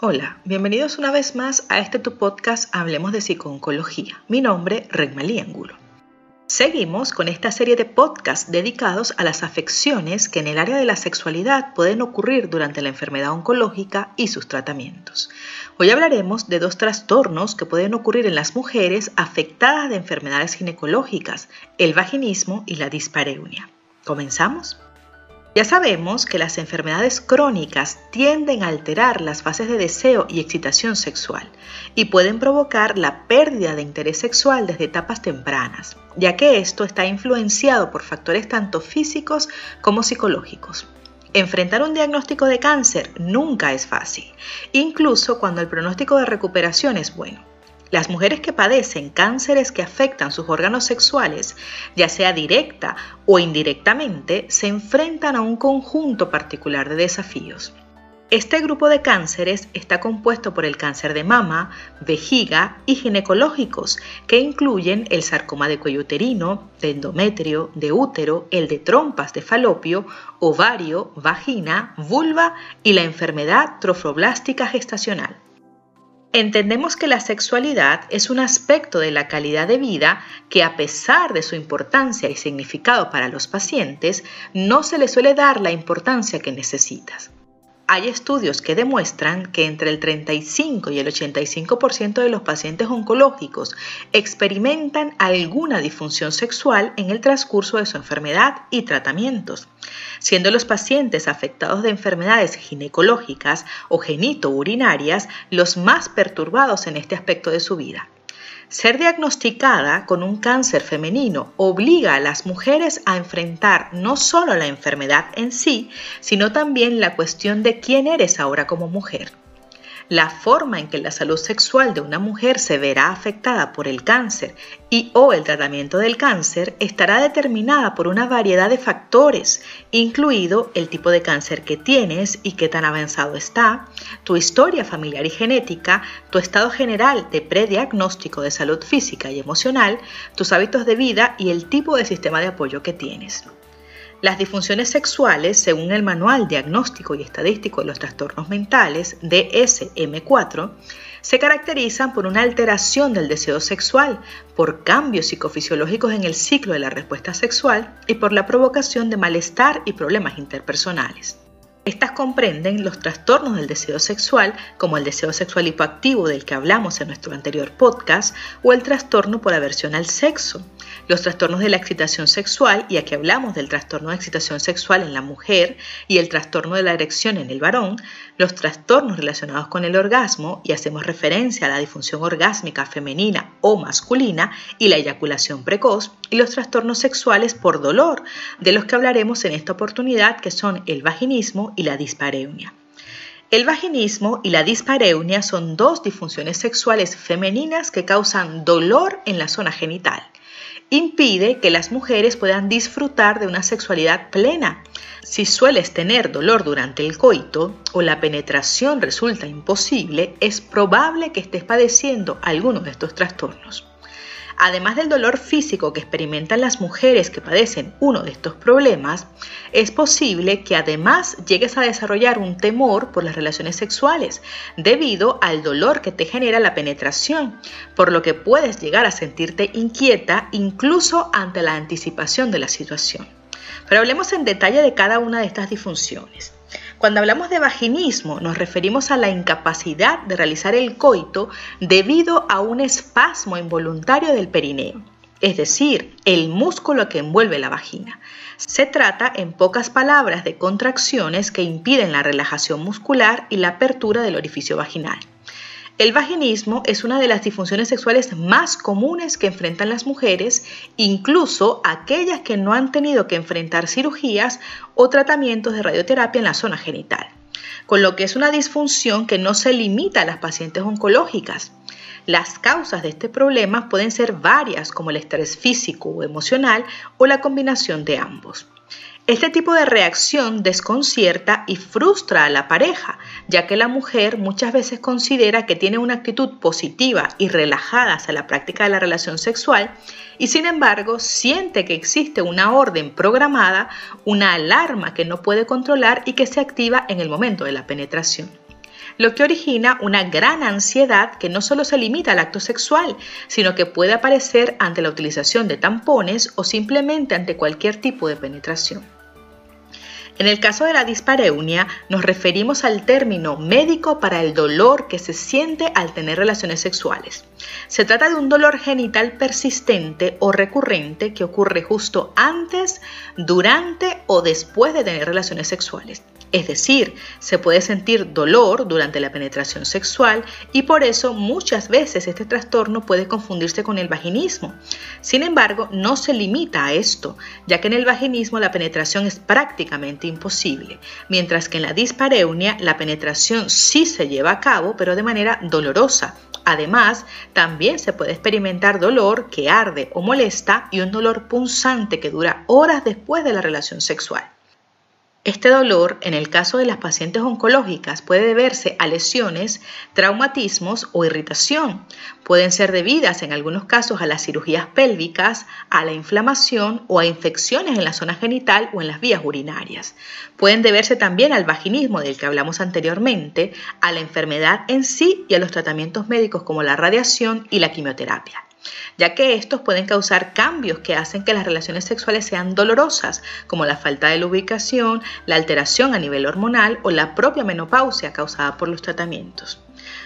Hola, bienvenidos una vez más a este tu podcast Hablemos de Psicooncología. Mi nombre, Regmalí Angulo. Seguimos con esta serie de podcasts dedicados a las afecciones que en el área de la sexualidad pueden ocurrir durante la enfermedad oncológica y sus tratamientos. Hoy hablaremos de dos trastornos que pueden ocurrir en las mujeres afectadas de enfermedades ginecológicas, el vaginismo y la dispareunia. ¿Comenzamos? Ya sabemos que las enfermedades crónicas tienden a alterar las fases de deseo y excitación sexual y pueden provocar la pérdida de interés sexual desde etapas tempranas, ya que esto está influenciado por factores tanto físicos como psicológicos. Enfrentar un diagnóstico de cáncer nunca es fácil, incluso cuando el pronóstico de recuperación es bueno. Las mujeres que padecen cánceres que afectan sus órganos sexuales, ya sea directa o indirectamente, se enfrentan a un conjunto particular de desafíos. Este grupo de cánceres está compuesto por el cáncer de mama, vejiga y ginecológicos, que incluyen el sarcoma de cuello uterino, de endometrio, de útero, el de trompas de falopio, ovario, vagina, vulva y la enfermedad trofoblástica gestacional. Entendemos que la sexualidad es un aspecto de la calidad de vida que a pesar de su importancia y significado para los pacientes, no se le suele dar la importancia que necesitas. Hay estudios que demuestran que entre el 35 y el 85% de los pacientes oncológicos experimentan alguna disfunción sexual en el transcurso de su enfermedad y tratamientos, siendo los pacientes afectados de enfermedades ginecológicas o genitourinarias los más perturbados en este aspecto de su vida. Ser diagnosticada con un cáncer femenino obliga a las mujeres a enfrentar no solo la enfermedad en sí, sino también la cuestión de quién eres ahora como mujer. La forma en que la salud sexual de una mujer se verá afectada por el cáncer y o el tratamiento del cáncer estará determinada por una variedad de factores, incluido el tipo de cáncer que tienes y qué tan avanzado está, tu historia familiar y genética, tu estado general de prediagnóstico de salud física y emocional, tus hábitos de vida y el tipo de sistema de apoyo que tienes. Las disfunciones sexuales, según el Manual Diagnóstico y Estadístico de los Trastornos Mentales, DSM4, se caracterizan por una alteración del deseo sexual, por cambios psicofisiológicos en el ciclo de la respuesta sexual y por la provocación de malestar y problemas interpersonales. Estas comprenden los trastornos del deseo sexual, como el deseo sexual hipoactivo del que hablamos en nuestro anterior podcast, o el trastorno por aversión al sexo, los trastornos de la excitación sexual, y aquí hablamos del trastorno de excitación sexual en la mujer y el trastorno de la erección en el varón, los trastornos relacionados con el orgasmo, y hacemos referencia a la disfunción orgásmica femenina o masculina y la eyaculación precoz, y los trastornos sexuales por dolor, de los que hablaremos en esta oportunidad, que son el vaginismo y la dispareunia. El vaginismo y la dispareunia son dos disfunciones sexuales femeninas que causan dolor en la zona genital impide que las mujeres puedan disfrutar de una sexualidad plena. Si sueles tener dolor durante el coito o la penetración resulta imposible, es probable que estés padeciendo alguno de estos trastornos. Además del dolor físico que experimentan las mujeres que padecen uno de estos problemas, es posible que además llegues a desarrollar un temor por las relaciones sexuales debido al dolor que te genera la penetración, por lo que puedes llegar a sentirte inquieta incluso ante la anticipación de la situación. Pero hablemos en detalle de cada una de estas disfunciones. Cuando hablamos de vaginismo nos referimos a la incapacidad de realizar el coito debido a un espasmo involuntario del perineo, es decir, el músculo que envuelve la vagina. Se trata, en pocas palabras, de contracciones que impiden la relajación muscular y la apertura del orificio vaginal. El vaginismo es una de las disfunciones sexuales más comunes que enfrentan las mujeres, incluso aquellas que no han tenido que enfrentar cirugías o tratamientos de radioterapia en la zona genital, con lo que es una disfunción que no se limita a las pacientes oncológicas. Las causas de este problema pueden ser varias, como el estrés físico o emocional o la combinación de ambos. Este tipo de reacción desconcierta y frustra a la pareja, ya que la mujer muchas veces considera que tiene una actitud positiva y relajada hacia la práctica de la relación sexual y sin embargo siente que existe una orden programada, una alarma que no puede controlar y que se activa en el momento de la penetración. lo que origina una gran ansiedad que no solo se limita al acto sexual, sino que puede aparecer ante la utilización de tampones o simplemente ante cualquier tipo de penetración. En el caso de la dispareunia, nos referimos al término médico para el dolor que se siente al tener relaciones sexuales. Se trata de un dolor genital persistente o recurrente que ocurre justo antes, durante o después de tener relaciones sexuales. Es decir, se puede sentir dolor durante la penetración sexual y por eso muchas veces este trastorno puede confundirse con el vaginismo. Sin embargo, no se limita a esto, ya que en el vaginismo la penetración es prácticamente imposible, mientras que en la dispareunia la penetración sí se lleva a cabo, pero de manera dolorosa. Además, también se puede experimentar dolor que arde o molesta y un dolor punzante que dura horas después de la relación sexual. Este dolor, en el caso de las pacientes oncológicas, puede deberse a lesiones, traumatismos o irritación. Pueden ser debidas en algunos casos a las cirugías pélvicas, a la inflamación o a infecciones en la zona genital o en las vías urinarias. Pueden deberse también al vaginismo del que hablamos anteriormente, a la enfermedad en sí y a los tratamientos médicos como la radiación y la quimioterapia ya que estos pueden causar cambios que hacen que las relaciones sexuales sean dolorosas, como la falta de lubricación, la alteración a nivel hormonal o la propia menopausia causada por los tratamientos.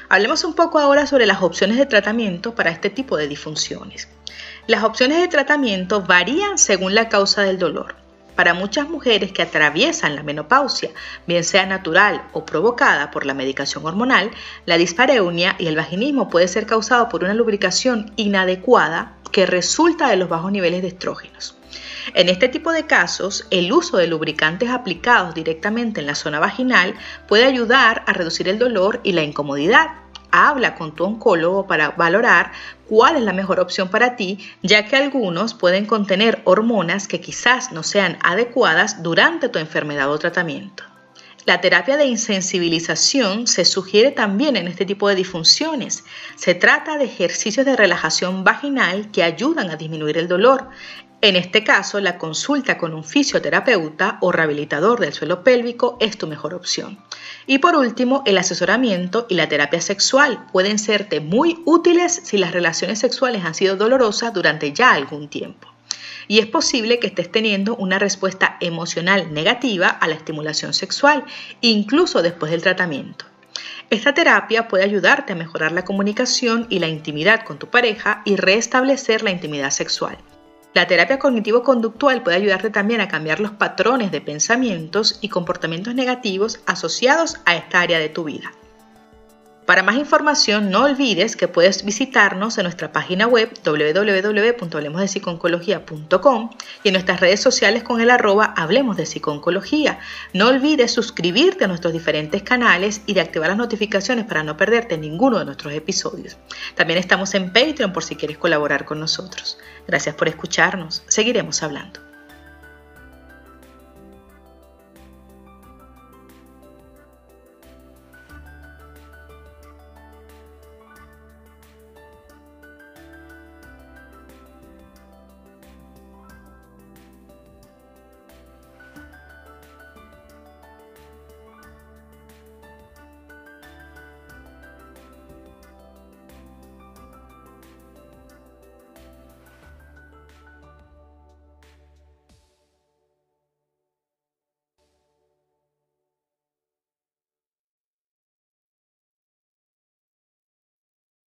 Hablemos un poco ahora sobre las opciones de tratamiento para este tipo de disfunciones. Las opciones de tratamiento varían según la causa del dolor. Para muchas mujeres que atraviesan la menopausia, bien sea natural o provocada por la medicación hormonal, la dispareunia y el vaginismo puede ser causado por una lubricación inadecuada que resulta de los bajos niveles de estrógenos. En este tipo de casos, el uso de lubricantes aplicados directamente en la zona vaginal puede ayudar a reducir el dolor y la incomodidad habla con tu oncólogo para valorar cuál es la mejor opción para ti, ya que algunos pueden contener hormonas que quizás no sean adecuadas durante tu enfermedad o tratamiento. La terapia de insensibilización se sugiere también en este tipo de disfunciones. Se trata de ejercicios de relajación vaginal que ayudan a disminuir el dolor. En este caso, la consulta con un fisioterapeuta o rehabilitador del suelo pélvico es tu mejor opción. Y por último, el asesoramiento y la terapia sexual pueden serte muy útiles si las relaciones sexuales han sido dolorosas durante ya algún tiempo. Y es posible que estés teniendo una respuesta emocional negativa a la estimulación sexual, incluso después del tratamiento. Esta terapia puede ayudarte a mejorar la comunicación y la intimidad con tu pareja y restablecer la intimidad sexual. La terapia cognitivo-conductual puede ayudarte también a cambiar los patrones de pensamientos y comportamientos negativos asociados a esta área de tu vida. Para más información, no olvides que puedes visitarnos en nuestra página web www.hablemosdepsiconcología.com y en nuestras redes sociales con el arroba Hablemos de Psiconcología. No olvides suscribirte a nuestros diferentes canales y de activar las notificaciones para no perderte ninguno de nuestros episodios. También estamos en Patreon por si quieres colaborar con nosotros. Gracias por escucharnos. Seguiremos hablando.